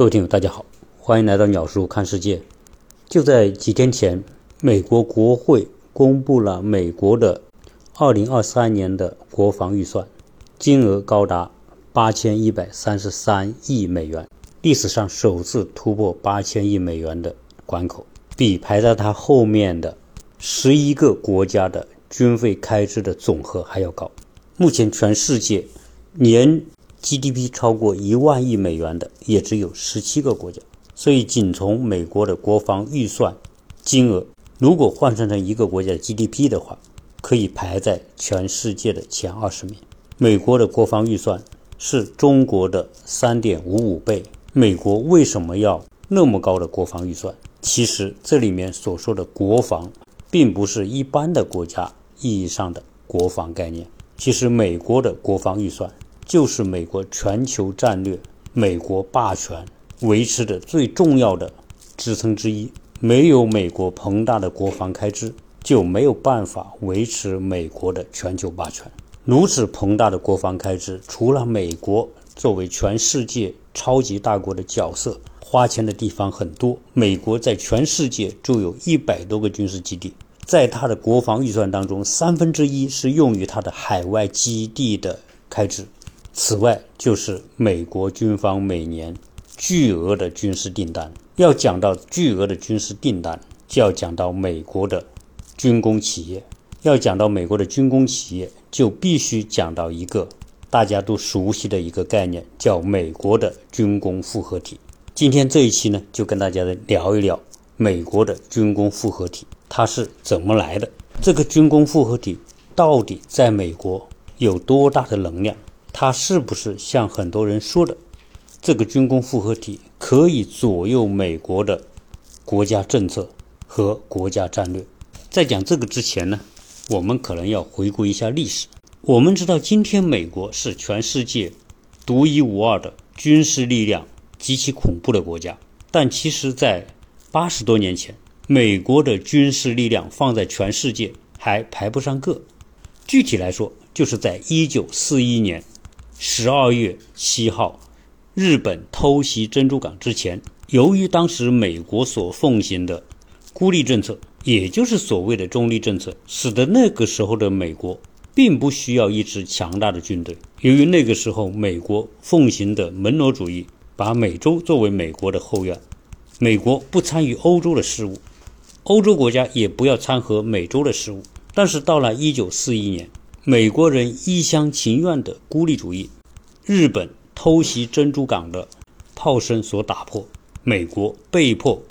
各位听友，大家好，欢迎来到鸟叔看世界。就在几天前，美国国会公布了美国的2023年的国防预算，金额高达8133亿美元，历史上首次突破8000亿美元的关口，比排在它后面的十一个国家的军费开支的总和还要高。目前，全世界年 GDP 超过一万亿美元的也只有十七个国家，所以仅从美国的国防预算金额，如果换算成一个国家的 GDP 的话，可以排在全世界的前二十名。美国的国防预算是中国的三点五五倍。美国为什么要那么高的国防预算？其实这里面所说的国防，并不是一般的国家意义上的国防概念。其实美国的国防预算。就是美国全球战略、美国霸权维持的最重要的支撑之一。没有美国庞大的国防开支，就没有办法维持美国的全球霸权。如此庞大的国防开支，除了美国作为全世界超级大国的角色，花钱的地方很多。美国在全世界就有一百多个军事基地，在它的国防预算当中，三分之一是用于它的海外基地的开支。此外，就是美国军方每年巨额的军事订单。要讲到巨额的军事订单，就要讲到美国的军工企业。要讲到美国的军工企业，就必须讲到一个大家都熟悉的一个概念，叫美国的军工复合体。今天这一期呢，就跟大家聊一聊美国的军工复合体，它是怎么来的？这个军工复合体到底在美国有多大的能量？它是不是像很多人说的，这个军工复合体可以左右美国的国家政策和国家战略？在讲这个之前呢，我们可能要回顾一下历史。我们知道，今天美国是全世界独一无二的军事力量极其恐怖的国家，但其实，在八十多年前，美国的军事力量放在全世界还排不上个。具体来说，就是在一九四一年。十二月七号，日本偷袭珍珠港之前，由于当时美国所奉行的孤立政策，也就是所谓的中立政策，使得那个时候的美国并不需要一支强大的军队。由于那个时候美国奉行的门罗主义，把美洲作为美国的后院，美国不参与欧洲的事务，欧洲国家也不要掺和美洲的事务。但是到了一九四一年。美国人一厢情愿的孤立主义，日本偷袭珍珠港的炮声所打破，美国被迫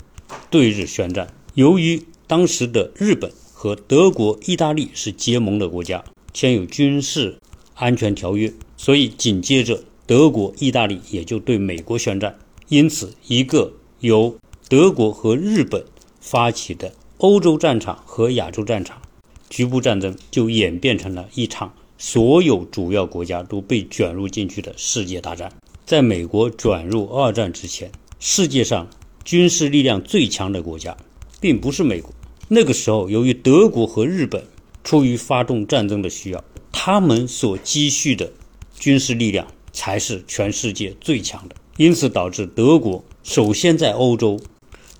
对日宣战。由于当时的日本和德国、意大利是结盟的国家，签有军事安全条约，所以紧接着德国、意大利也就对美国宣战。因此，一个由德国和日本发起的欧洲战场和亚洲战场。局部战争就演变成了一场所有主要国家都被卷入进去的世界大战。在美国转入二战之前，世界上军事力量最强的国家并不是美国。那个时候，由于德国和日本出于发动战争的需要，他们所积蓄的军事力量才是全世界最强的。因此，导致德国首先在欧洲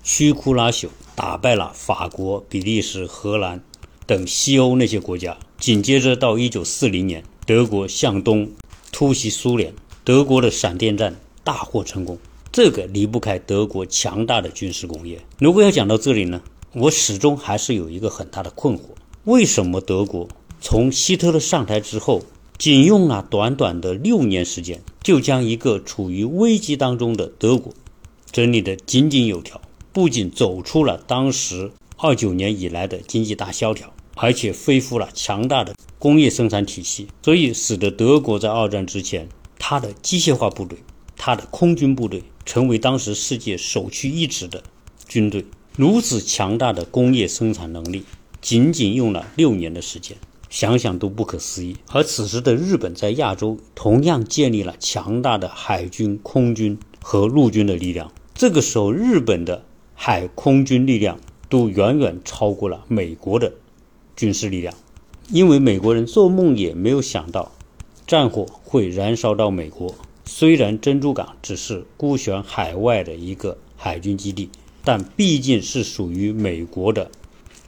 摧枯拉朽，打败了法国、比利时、荷兰。等西欧那些国家，紧接着到一九四零年，德国向东突袭苏联，德国的闪电战大获成功。这个离不开德国强大的军事工业。如果要讲到这里呢，我始终还是有一个很大的困惑：为什么德国从希特勒上台之后，仅用了短短的六年时间，就将一个处于危机当中的德国整理得井井有条，不仅走出了当时二九年以来的经济大萧条。而且恢复了强大的工业生产体系，所以使得德国在二战之前，它的机械化部队、它的空军部队成为当时世界首屈一指的军队。如此强大的工业生产能力，仅仅用了六年的时间，想想都不可思议。而此时的日本在亚洲同样建立了强大的海军、空军和陆军的力量。这个时候，日本的海空军力量都远远超过了美国的。军事力量，因为美国人做梦也没有想到，战火会燃烧到美国，虽然珍珠港只是孤悬海外的一个海军基地，但毕竟是属于美国的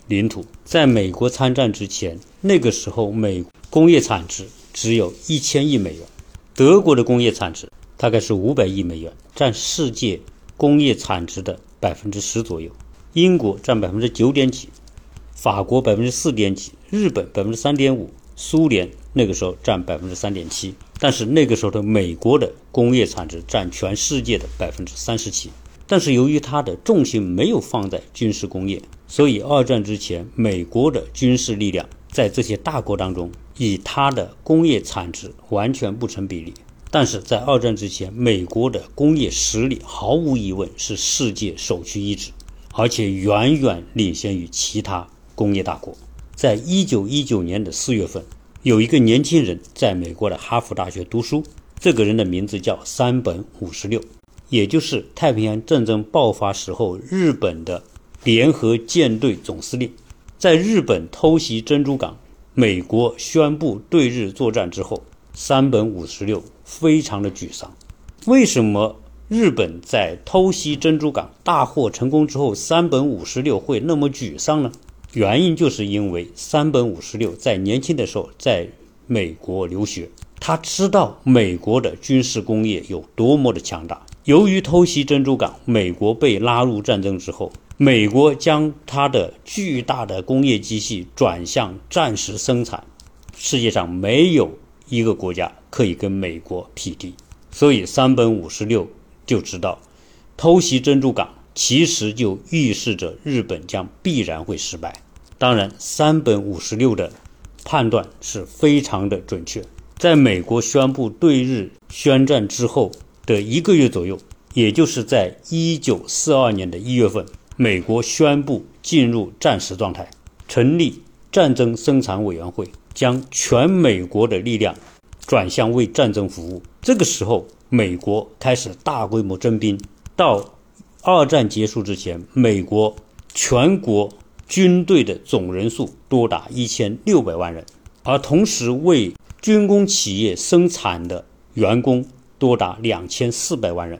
领土。在美国参战之前，那个时候美工业产值只有一千亿美元，德国的工业产值大概是五百亿美元，占世界工业产值的百分之十左右。英国占百分之九点几，法国百分之四点几，日本百分之三点五，苏联那个时候占百分之三点七。但是那个时候的美国的工业产值占全世界的百分之三十七。但是由于它的重心没有放在军事工业，所以二战之前美国的军事力量在这些大国当中，以它的工业产值完全不成比例。但是在二战之前，美国的工业实力毫无疑问是世界首屈一指，而且远远领先于其他工业大国。在一九一九年的四月份。有一个年轻人在美国的哈佛大学读书，这个人的名字叫山本五十六，也就是太平洋战争爆发时候日本的联合舰队总司令。在日本偷袭珍珠港，美国宣布对日作战之后，山本五十六非常的沮丧。为什么日本在偷袭珍珠港大获成功之后，山本五十六会那么沮丧呢？原因就是因为山本五十六在年轻的时候在美国留学，他知道美国的军事工业有多么的强大。由于偷袭珍珠港，美国被拉入战争之后，美国将它的巨大的工业机器转向战时生产，世界上没有一个国家可以跟美国匹敌。所以山本五十六就知道，偷袭珍珠港其实就预示着日本将必然会失败。当然，山本五十六的判断是非常的准确。在美国宣布对日宣战之后的一个月左右，也就是在一九四二年的一月份，美国宣布进入战时状态，成立战争生产委员会，将全美国的力量转向为战争服务。这个时候，美国开始大规模征兵。到二战结束之前，美国全国。军队的总人数多达一千六百万人，而同时为军工企业生产的员工多达两千四百万人。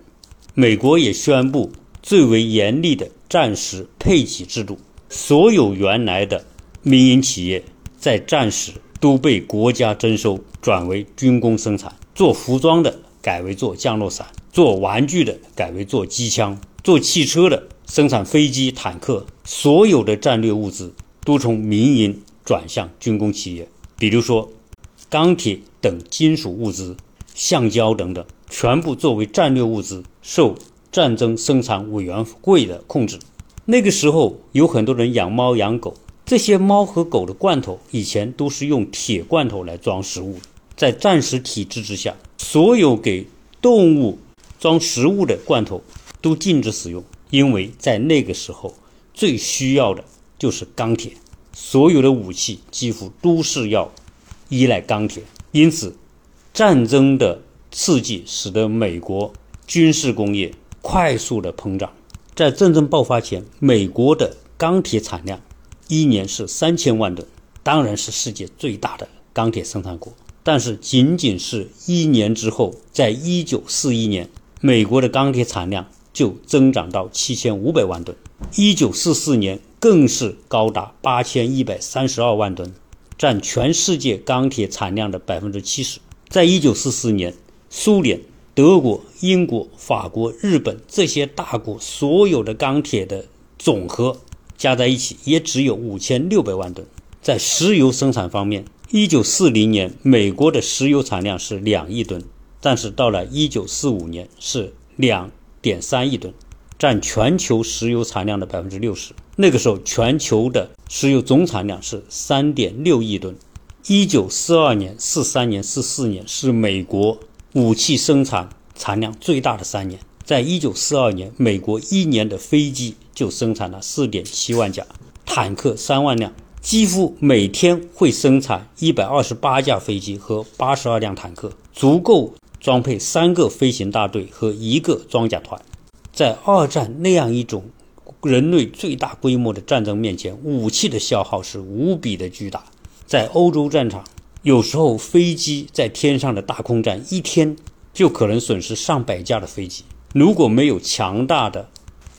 美国也宣布最为严厉的战时配给制度，所有原来的民营企业在战时都被国家征收，转为军工生产。做服装的改为做降落伞，做玩具的改为做机枪，做汽车的。生产飞机、坦克，所有的战略物资都从民营转向军工企业。比如说，钢铁等金属物资、橡胶等等，全部作为战略物资，受战争生产委员会的控制。那个时候，有很多人养猫养狗，这些猫和狗的罐头以前都是用铁罐头来装食物。在战时体制之下，所有给动物装食物的罐头都禁止使用。因为在那个时候，最需要的就是钢铁，所有的武器几乎都是要依赖钢铁。因此，战争的刺激使得美国军事工业快速的膨胀。在战争爆发前，美国的钢铁产量一年是三千万吨，当然是世界最大的钢铁生产国。但是，仅仅是一年之后，在一九四一年，美国的钢铁产量。就增长到七千五百万吨，一九四四年更是高达八千一百三十二万吨，占全世界钢铁产量的百分之七十。在一九四四年，苏联、德国、英国、法国、日本这些大国所有的钢铁的总和加在一起也只有五千六百万吨。在石油生产方面，一九四零年美国的石油产量是两亿吨，但是到了一九四五年是两。点三亿吨，占全球石油产量的百分之六十。那个时候，全球的石油总产量是三点六亿吨。一九四二年、四三年、四四年是美国武器生产产量最大的三年。在一九四二年，美国一年的飞机就生产了四点七万架，坦克三万辆，几乎每天会生产一百二十八架飞机和八十二辆坦克，足够。装配三个飞行大队和一个装甲团，在二战那样一种人类最大规模的战争面前，武器的消耗是无比的巨大。在欧洲战场，有时候飞机在天上的大空战一天就可能损失上百架的飞机。如果没有强大的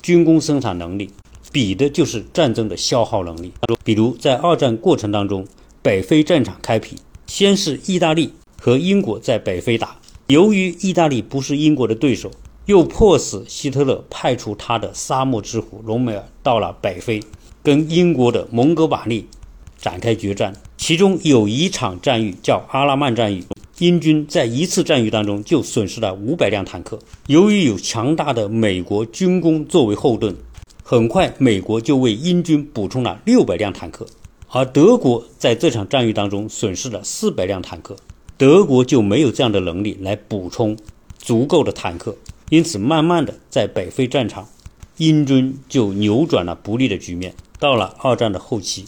军工生产能力，比的就是战争的消耗能力。比如在二战过程当中，北非战场开辟，先是意大利和英国在北非打，由于意大利不是英国的对手，又迫使希特勒派出他的沙漠之虎隆美尔到了北非，跟英国的蒙哥马利展开决战。其中有一场战役叫阿拉曼战役。英军在一次战役当中就损失了五百辆坦克。由于有强大的美国军工作为后盾，很快美国就为英军补充了六百辆坦克。而德国在这场战役当中损失了四百辆坦克，德国就没有这样的能力来补充足够的坦克。因此，慢慢的在北非战场，英军就扭转了不利的局面。到了二战的后期，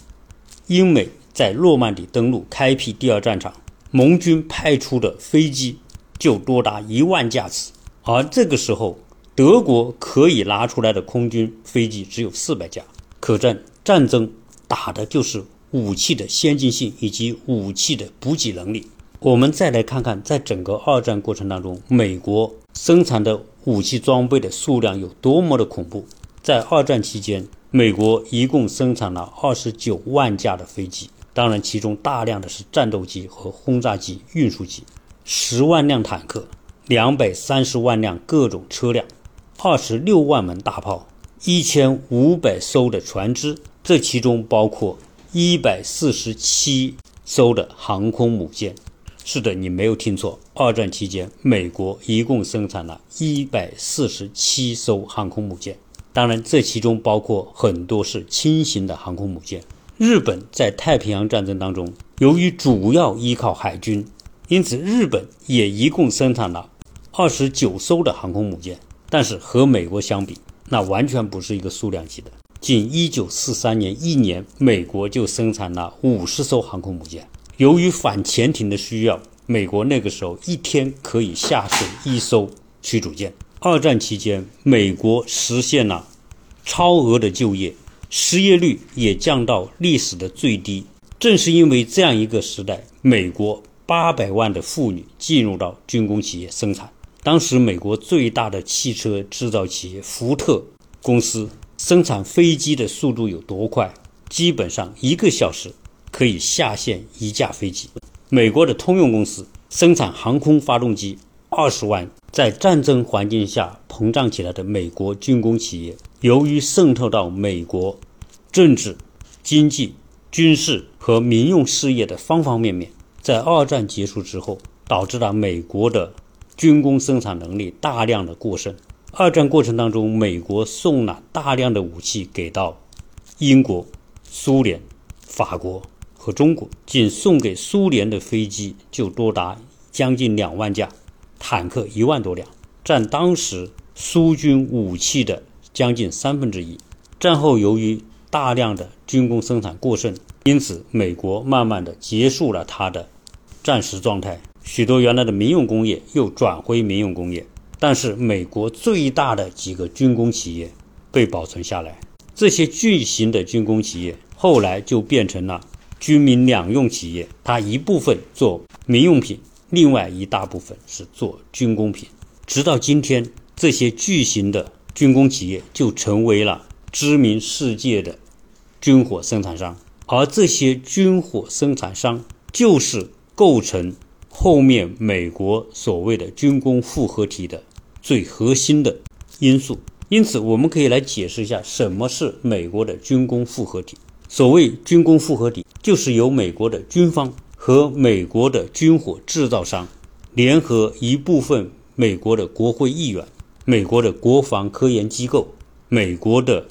英美在诺曼底登陆，开辟第二战场。盟军派出的飞机就多达一万架次，而这个时候，德国可以拿出来的空军飞机只有四百架。可战战争打的就是武器的先进性以及武器的补给能力。我们再来看看，在整个二战过程当中，美国生产的武器装备的数量有多么的恐怖。在二战期间，美国一共生产了二十九万架的飞机。当然，其中大量的是战斗机和轰炸机、运输机，十万辆坦克，两百三十万辆各种车辆，二十六万门大炮，一千五百艘的船只，这其中包括一百四十七艘的航空母舰。是的，你没有听错，二战期间，美国一共生产了一百四十七艘航空母舰。当然，这其中包括很多是轻型的航空母舰。日本在太平洋战争当中，由于主要依靠海军，因此日本也一共生产了二十九艘的航空母舰。但是和美国相比，那完全不是一个数量级的。仅一九四三年一年，美国就生产了五十艘航空母舰。由于反潜艇的需要，美国那个时候一天可以下水一艘驱逐舰。二战期间，美国实现了超额的就业。失业率也降到历史的最低。正是因为这样一个时代，美国八百万的妇女进入到军工企业生产。当时，美国最大的汽车制造企业福特公司生产飞机的速度有多快？基本上一个小时可以下线一架飞机。美国的通用公司生产航空发动机二十万。在战争环境下膨胀起来的美国军工企业。由于渗透到美国政治、经济、军事和民用事业的方方面面，在二战结束之后，导致了美国的军工生产能力大量的过剩。二战过程当中，美国送了大量的武器给到英国、苏联、法国和中国，仅送给苏联的飞机就多达将近两万架，坦克一万多辆，占当时苏军武器的。将近三分之一。战后，由于大量的军工生产过剩，因此美国慢慢的结束了它的战时状态，许多原来的民用工业又转回民用工业。但是，美国最大的几个军工企业被保存下来。这些巨型的军工企业后来就变成了军民两用企业，它一部分做民用品，另外一大部分是做军工品。直到今天，这些巨型的。军工企业就成为了知名世界的军火生产商，而这些军火生产商就是构成后面美国所谓的军工复合体的最核心的因素。因此，我们可以来解释一下什么是美国的军工复合体。所谓军工复合体，就是由美国的军方和美国的军火制造商联合一部分美国的国会议员。美国的国防科研机构、美国的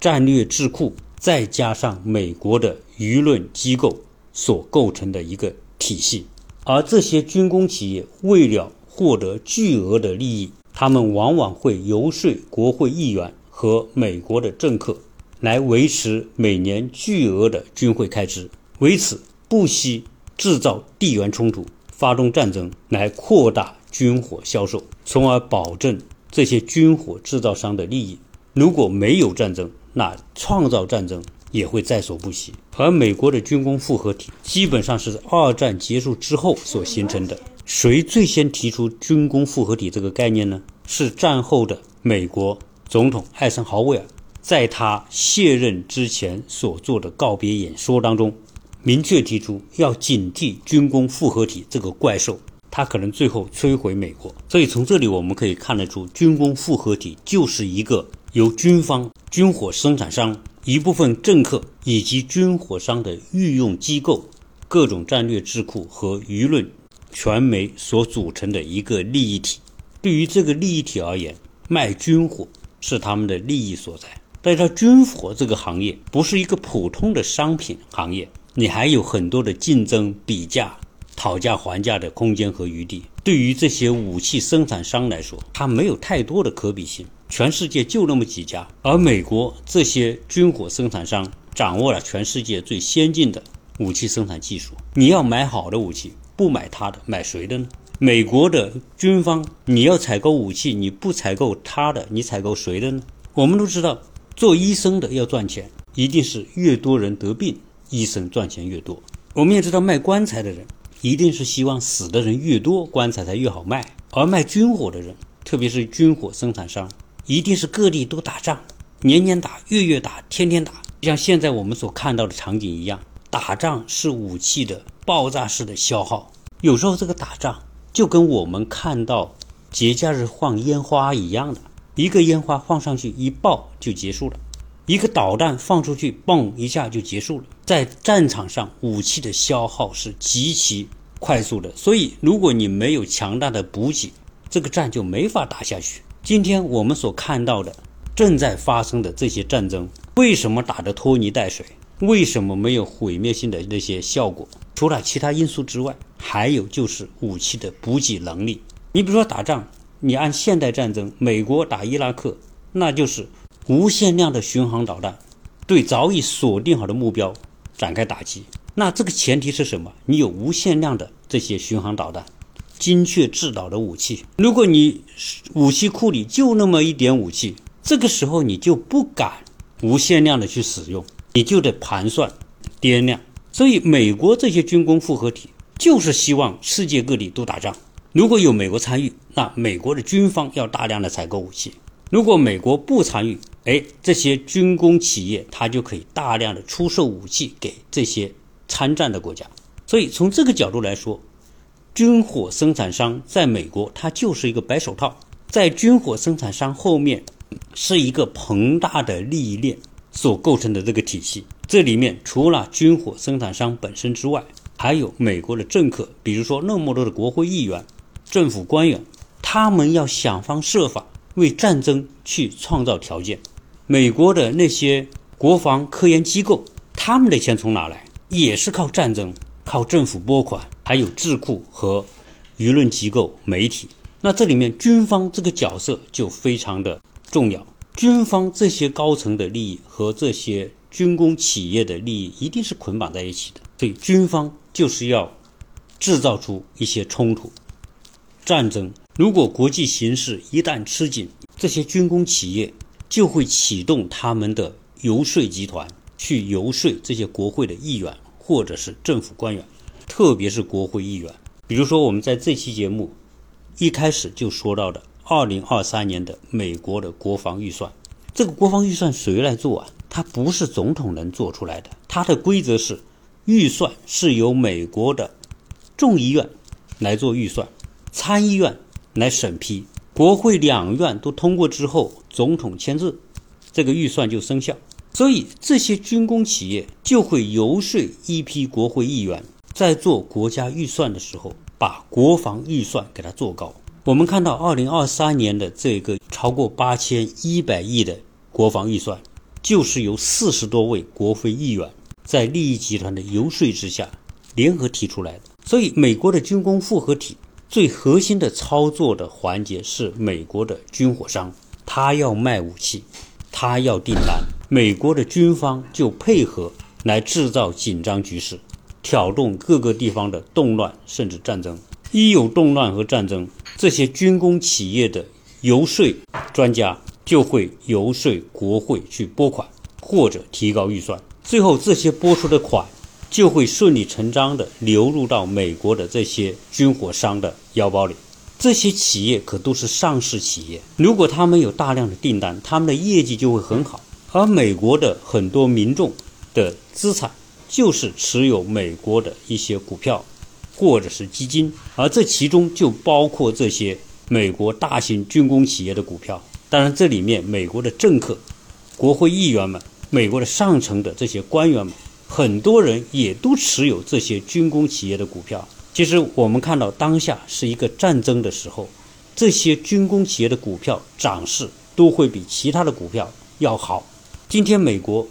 战略智库，再加上美国的舆论机构所构成的一个体系。而这些军工企业为了获得巨额的利益，他们往往会游说国会议员和美国的政客，来维持每年巨额的军费开支，为此不惜制造地缘冲突、发动战争，来扩大军火销售，从而保证。这些军火制造商的利益，如果没有战争，那创造战争也会在所不惜。而美国的军工复合体基本上是二战结束之后所形成的，谁最先提出军工复合体这个概念呢？是战后的美国总统艾森豪威尔，在他卸任之前所做的告别演说当中，明确提出要警惕军工复合体这个怪兽，它可能最后摧毁美国。所以从这里我们可以看得出，军工复合体就是一个由军方、军火生产商、一部分政客以及军火商的御用机构、各种战略智库和舆论传媒所组成的一个利益体。对于这个利益体而言，卖军火是他们的利益所在。但是，军火这个行业不是一个普通的商品行业，你还有很多的竞争、比价、讨价还价的空间和余地。对于这些武器生产商来说，它没有太多的可比性。全世界就那么几家，而美国这些军火生产商掌握了全世界最先进的武器生产技术。你要买好的武器，不买它的，买谁的呢？美国的军方，你要采购武器，你不采购他的，你采购谁的呢？我们都知道，做医生的要赚钱，一定是越多人得病，医生赚钱越多。我们也知道，卖棺材的人，一定是希望死的人越多，棺材才越好卖。而卖军火的人，特别是军火生产商，一定是各地都打仗，年年打，月月打，天天打，像现在我们所看到的场景一样，打仗是武器的爆炸式的消耗。有时候这个打仗。就跟我们看到节假日放烟花一样的，一个烟花放上去一爆就结束了，一个导弹放出去，嘣一下就结束了。在战场上，武器的消耗是极其快速的，所以如果你没有强大的补给，这个战就没法打下去。今天我们所看到的正在发生的这些战争，为什么打得拖泥带水？为什么没有毁灭性的那些效果？除了其他因素之外。还有就是武器的补给能力。你比如说打仗，你按现代战争，美国打伊拉克，那就是无限量的巡航导弹，对早已锁定好的目标展开打击。那这个前提是什么？你有无限量的这些巡航导弹，精确制导的武器。如果你武器库里就那么一点武器，这个时候你就不敢无限量的去使用，你就得盘算掂量。所以美国这些军工复合体。就是希望世界各地都打仗。如果有美国参与，那美国的军方要大量的采购武器；如果美国不参与，哎，这些军工企业它就可以大量的出售武器给这些参战的国家。所以从这个角度来说，军火生产商在美国它就是一个白手套，在军火生产商后面是一个庞大的利益链所构成的这个体系。这里面除了军火生产商本身之外，还有美国的政客，比如说那么多的国会议员、政府官员，他们要想方设法为战争去创造条件。美国的那些国防科研机构，他们的钱从哪来？也是靠战争、靠政府拨款，还有智库和舆论机构、媒体。那这里面军方这个角色就非常的重要。军方这些高层的利益和这些军工企业的利益一定是捆绑在一起的。所以军方。就是要制造出一些冲突、战争。如果国际形势一旦吃紧，这些军工企业就会启动他们的游说集团，去游说这些国会的议员或者是政府官员，特别是国会议员。比如说，我们在这期节目一开始就说到的2023年的美国的国防预算，这个国防预算谁来做啊？它不是总统能做出来的，它的规则是。预算是由美国的众议院来做预算，参议院来审批，国会两院都通过之后，总统签字，这个预算就生效。所以这些军工企业就会游说一批国会议员，在做国家预算的时候，把国防预算给它做高。我们看到，二零二三年的这个超过八千一百亿的国防预算，就是由四十多位国会议员。在利益集团的游说之下，联合提出来的。所以，美国的军工复合体最核心的操作的环节是美国的军火商，他要卖武器，他要订单，美国的军方就配合来制造紧张局势，挑动各个地方的动乱甚至战争。一有动乱和战争，这些军工企业的游说专家就会游说国会去拨款或者提高预算。最后，这些拨出的款就会顺理成章地流入到美国的这些军火商的腰包里。这些企业可都是上市企业，如果他们有大量的订单，他们的业绩就会很好。而美国的很多民众的资产就是持有美国的一些股票或者是基金，而这其中就包括这些美国大型军工企业的股票。当然，这里面美国的政客、国会议员们、美国的上层的这些官员们，很多人也都持有这些军工企业的股票。其实我们看到，当下是一个战争的时候，这些军工企业的股票涨势都会比其他的股票要好。今天，美国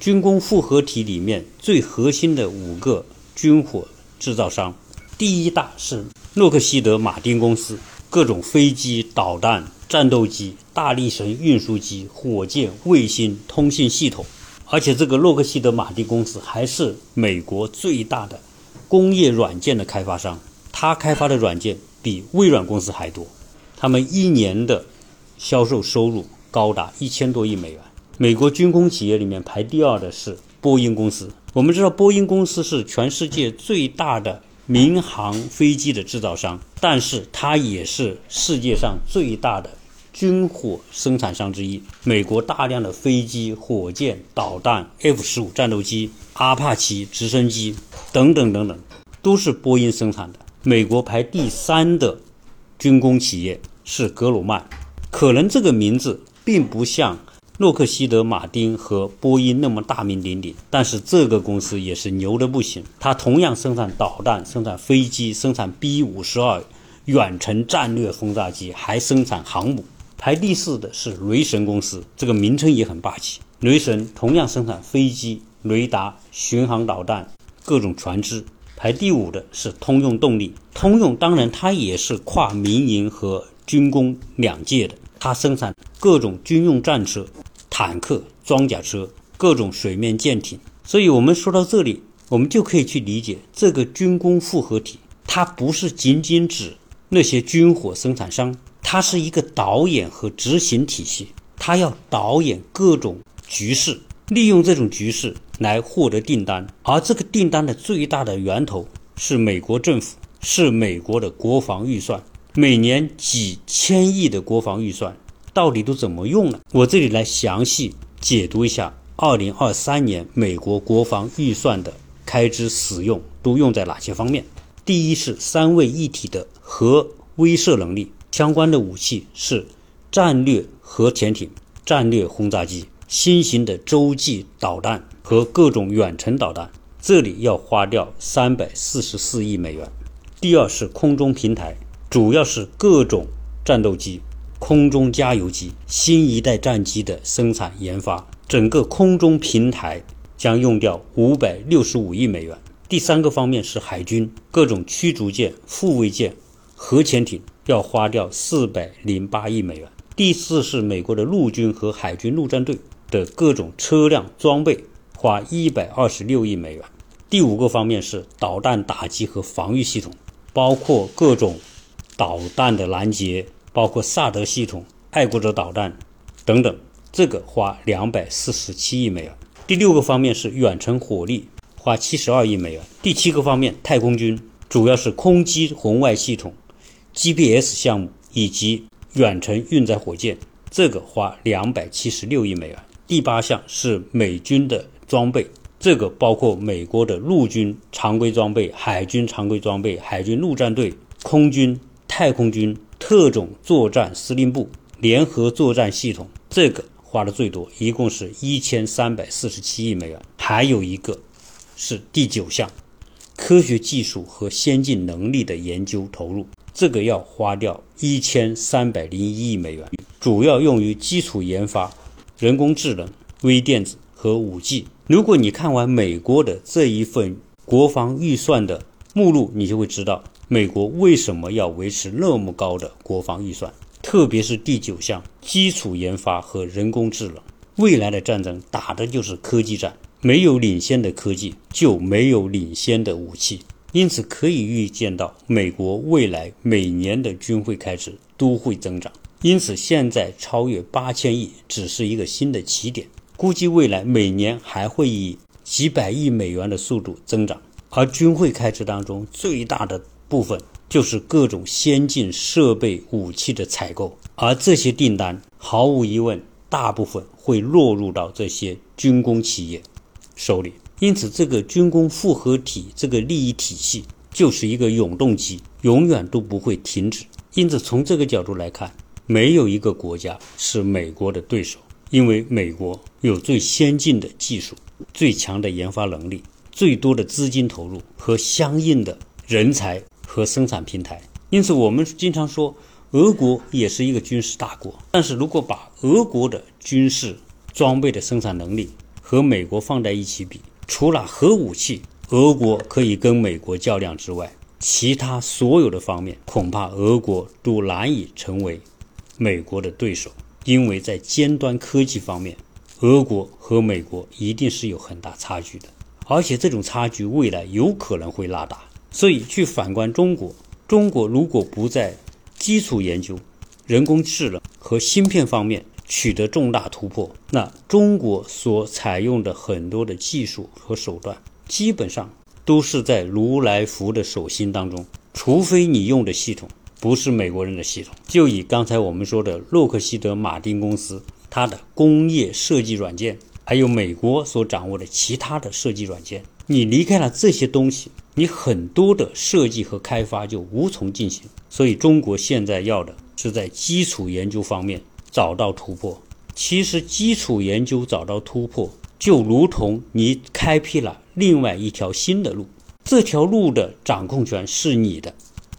军工复合体里面最核心的五个军火制造商，第一大是洛克希德马丁公司，各种飞机、导弹、战斗机、大力神运输机、火箭、卫星、通信系统，而且这个洛克希德马丁公司还是美国最大的。工业软件的开发商，他开发的软件比微软公司还多，他们一年的销售收入高达一千多亿美元。美国军工企业里面排第二的是波音公司。我们知道，波音公司是全世界最大的民航飞机的制造商，但是它也是世界上最大的军火生产商之一。美国大量的飞机、火箭、导弹、F 十五战斗机、阿帕奇直升机。等等等等，都是波音生产的。美国排第三的军工企业是格鲁曼，可能这个名字并不像洛克希德马丁和波音那么大名鼎鼎，但是这个公司也是牛的不行。它同样生产导弹、生产飞机、生产 B 五十二远程战略轰炸机，还生产航母。排第四的是雷神公司，这个名称也很霸气。雷神同样生产飞机、雷达、巡航导弹。各种船只排第五的是通用动力，通用当然它也是跨民营和军工两界的，它生产各种军用战车、坦克、装甲车、各种水面舰艇。所以，我们说到这里，我们就可以去理解这个军工复合体，它不是仅仅指那些军火生产商，它是一个导演和执行体系，它要导演各种局势。利用这种局势来获得订单，而这个订单的最大的源头是美国政府，是美国的国防预算，每年几千亿的国防预算到底都怎么用呢？我这里来详细解读一下，二零二三年美国国防预算的开支使用都用在哪些方面？第一是三位一体的核威慑能力，相关的武器是战略核潜艇、战略轰炸机。新型的洲际导弹和各种远程导弹，这里要花掉三百四十四亿美元。第二是空中平台，主要是各种战斗机、空中加油机、新一代战机的生产研发，整个空中平台将用掉五百六十五亿美元。第三个方面是海军，各种驱逐舰、护卫舰、核潜艇要花掉四百零八亿美元。第四是美国的陆军和海军陆战队。的各种车辆装备花一百二十六亿美元。第五个方面是导弹打击和防御系统，包括各种导弹的拦截，包括萨德系统、爱国者导弹等等，这个花两百四十七亿美元。第六个方面是远程火力，花七十二亿美元。第七个方面太空军，主要是空基红外系统、GPS 项目以及远程运载火箭，这个花两百七十六亿美元。第八项是美军的装备，这个包括美国的陆军常规装备、海军常规装备、海军陆战队、空军、太空军、特种作战司令部、联合作战系统，这个花的最多，一共是一千三百四十七亿美元。还有一个是第九项，科学技术和先进能力的研究投入，这个要花掉一千三百零一亿美元，主要用于基础研发。人工智能、微电子和五 G。如果你看完美国的这一份国防预算的目录，你就会知道美国为什么要维持那么高的国防预算。特别是第九项基础研发和人工智能，未来的战争打的就是科技战。没有领先的科技，就没有领先的武器。因此，可以预见到美国未来每年的军费开支都会增长。因此，现在超越八千亿只是一个新的起点，估计未来每年还会以几百亿美元的速度增长，而军费开支当中最大的部分就是各种先进设备、武器的采购，而这些订单毫无疑问，大部分会落入到这些军工企业手里。因此，这个军工复合体这个利益体系就是一个永动机，永远都不会停止。因此，从这个角度来看，没有一个国家是美国的对手。因为美国有最先进的技术、最强的研发能力、最多的资金投入和相应的人才和生产平台，因此我们经常说，俄国也是一个军事大国。但是如果把俄国的军事装备的生产能力和美国放在一起比，除了核武器，俄国可以跟美国较量之外，其他所有的方面，恐怕俄国都难以成为美国的对手。因为在尖端科技方面，俄国和美国一定是有很大差距的，而且这种差距未来有可能会拉大。所以，去反观中国，中国如果不在基础研究、人工智能和芯片方面取得重大突破，那中国所采用的很多的技术和手段，基本上都是在如来佛的手心当中，除非你用的系统。不是美国人的系统，就以刚才我们说的洛克希德马丁公司，它的工业设计软件，还有美国所掌握的其他的设计软件，你离开了这些东西，你很多的设计和开发就无从进行。所以，中国现在要的是在基础研究方面找到突破。其实，基础研究找到突破，就如同你开辟了另外一条新的路，这条路的掌控权是你的。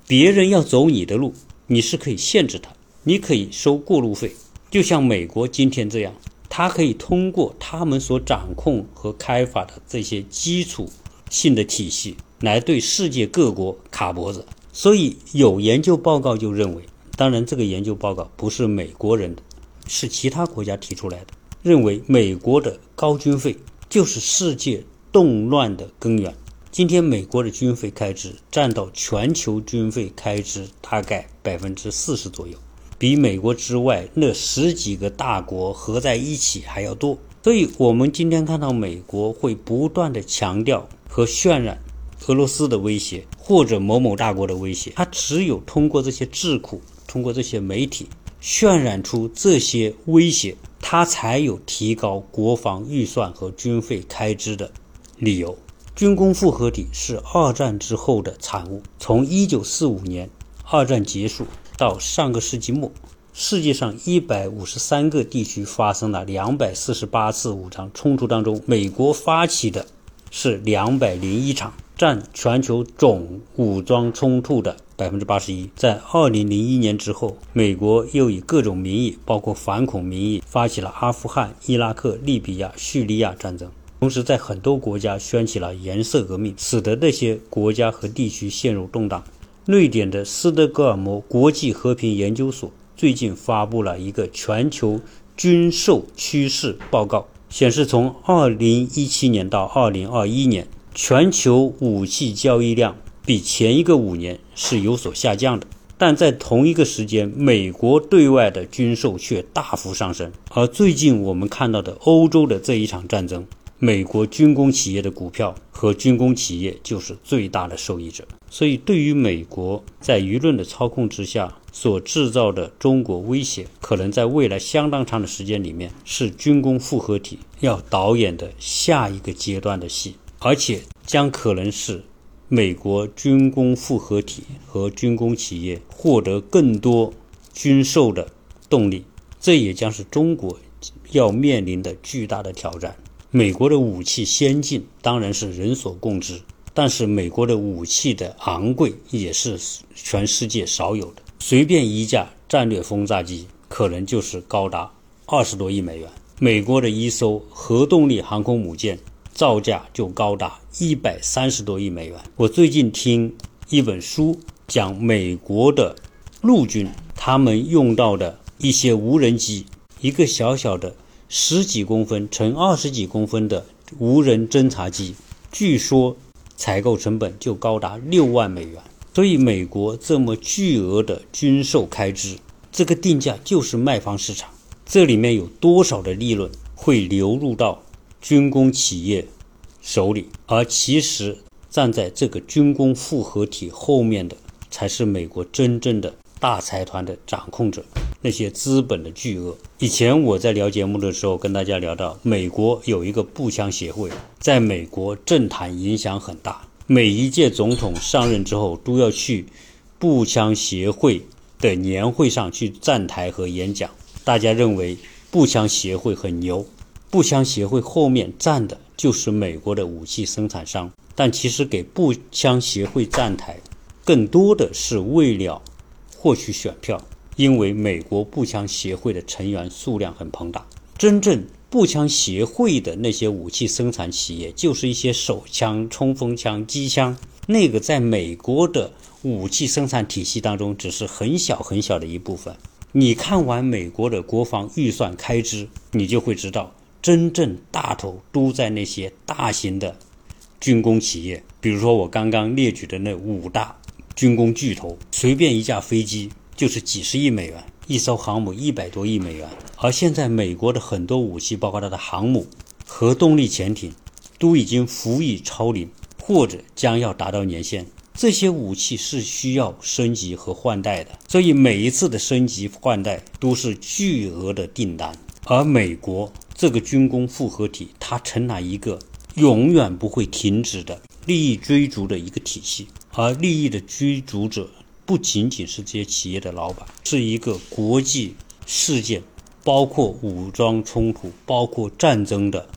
别人要走你的路，你是可以限制他，你可以收过路费，就像美国今天这样，他可以通过他们所掌控和开发的这些基础性的体系来对世界各国卡脖子。所以有研究报告就认为，当然这个研究报告不是美国人的，是其他国家提出来的，认为美国的高军费就是世界动乱的根源。今天美国的军费开支占到全球军费开支大概百分之四十左右，比美国之外那十几个大国合在一起还要多。所以，我们今天看到美国会不断的强调和渲染俄罗斯的威胁或者某某大国的威胁，它只有通过这些智库，通过这些媒体渲染出这些威胁，他才有提高国防预算和军费开支的理由。军工复合体是二战之后的产物。从1945年二战结束到上个世纪末，世界上153个地区发生了248次武装冲突，当中美国发起的是201场，占全球总武装冲突的81%。在2001年之后，美国又以各种名义，包括反恐名义，发起了阿富汗、伊拉克、利比亚、叙利亚战争。同时，在很多国家掀起了颜色革命，使得那些国家和地区陷入动荡。瑞典的斯德哥尔摩国际和平研究所最近发布了一个全球军售趋势报告，显示从2017年到2021年，全球武器交易量比前一个五年是有所下降的，但在同一个时间，美国对外的军售却大幅上升。而最近我们看到的欧洲的这一场战争。美国军工企业的股票和军工企业就是最大的受益者，所以对于美国在舆论的操控之下所制造的中国威胁，可能在未来相当长的时间里面是军工复合体要导演的下一个阶段的戏，而且将可能是美国军工复合体和军工企业获得更多军售的动力，这也将是中国要面临的巨大的挑战。美国的武器先进当然是人所共知，但是美国的武器的昂贵也是全世界少有的。随便一架战略轰炸机可能就是高达二十多亿美元，美国的一艘核动力航空母舰造价就高达一百三十多亿美元。我最近听一本书讲美国的陆军他们用到的一些无人机，一个小小的。十几公分乘二十几公分的无人侦察机，据说采购成本就高达六万美元。所以，美国这么巨额的军售开支，这个定价就是卖方市场。这里面有多少的利润会流入到军工企业手里，而其实站在这个军工复合体后面的，才是美国真正的大财团的掌控者，那些资本的巨鳄。以前我在聊节目的时候，跟大家聊到，美国有一个步枪协会，在美国政坛影响很大，每一届总统上任之后都要去步枪协会的年会上去站台和演讲，大家认为步枪协会很牛。步枪协会后面站的就是美国的武器生产商，但其实给步枪协会站台，更多的是为了获取选票，因为美国步枪协会的成员数量很庞大。真正步枪协会的那些武器生产企业，就是一些手枪、冲锋枪、机枪，那个在美国的武器生产体系当中，只是很小很小的一部分。你看完美国的国防预算开支，你就会知道。真正大头都在那些大型的军工企业，比如说我刚刚列举的那五大军工巨头，随便一架飞机就是几十亿美元，一艘航母一百多亿美元。而现在美国的很多武器，包括它的航母、核动力潜艇，都已经服役超龄，或者将要达到年限。这些武器是需要升级和换代的，所以每一次的升级换代都是巨额的订单，而美国。这个军工复合体，它成了一个永远不会停止的利益追逐的一个体系，而利益的追逐者不仅仅是这些企业的老板，是一个国际事件，包括武装冲突、包括战争的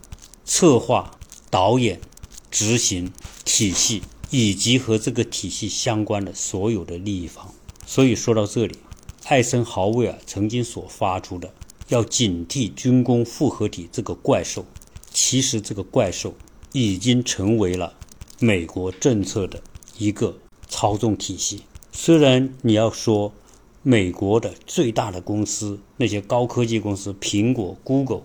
策划、导演、执行体系，以及和这个体系相关的所有的利益方。所以说到这里，艾森豪威尔曾经所发出的。要警惕军工复合体这个怪兽，其实这个怪兽已经成为了美国政策的一个操纵体系。虽然你要说美国的最大的公司，那些高科技公司，苹果、Google、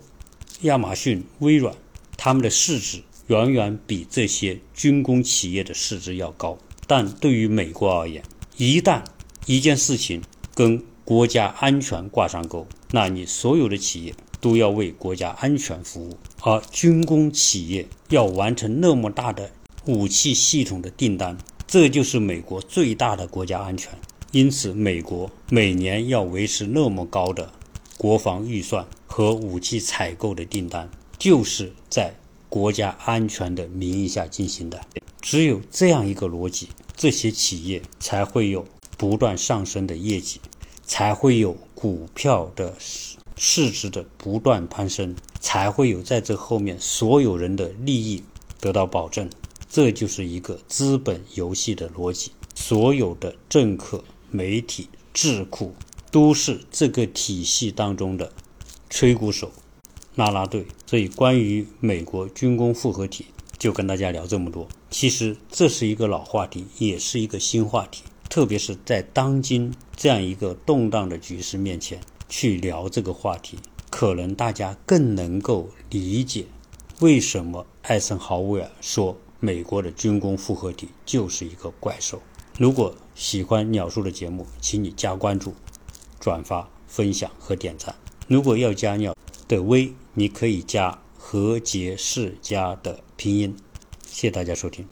亚马逊、微软，他们的市值远远比这些军工企业的市值要高。但对于美国而言，一旦一件事情跟国家安全挂上钩，那你所有的企业都要为国家安全服务，而军工企业要完成那么大的武器系统的订单，这就是美国最大的国家安全。因此，美国每年要维持那么高的国防预算和武器采购的订单，就是在国家安全的名义下进行的。只有这样一个逻辑，这些企业才会有不断上升的业绩。才会有股票的市市值的不断攀升，才会有在这后面所有人的利益得到保证。这就是一个资本游戏的逻辑。所有的政客、媒体、智库都是这个体系当中的吹鼓手、拉拉队。所以，关于美国军工复合体，就跟大家聊这么多。其实这是一个老话题，也是一个新话题。特别是在当今这样一个动荡的局势面前，去聊这个话题，可能大家更能够理解为什么艾森豪威尔说美国的军工复合体就是一个怪兽。如果喜欢鸟叔的节目，请你加关注、转发、分享和点赞。如果要加鸟的微，你可以加何杰世家的拼音。谢谢大家收听。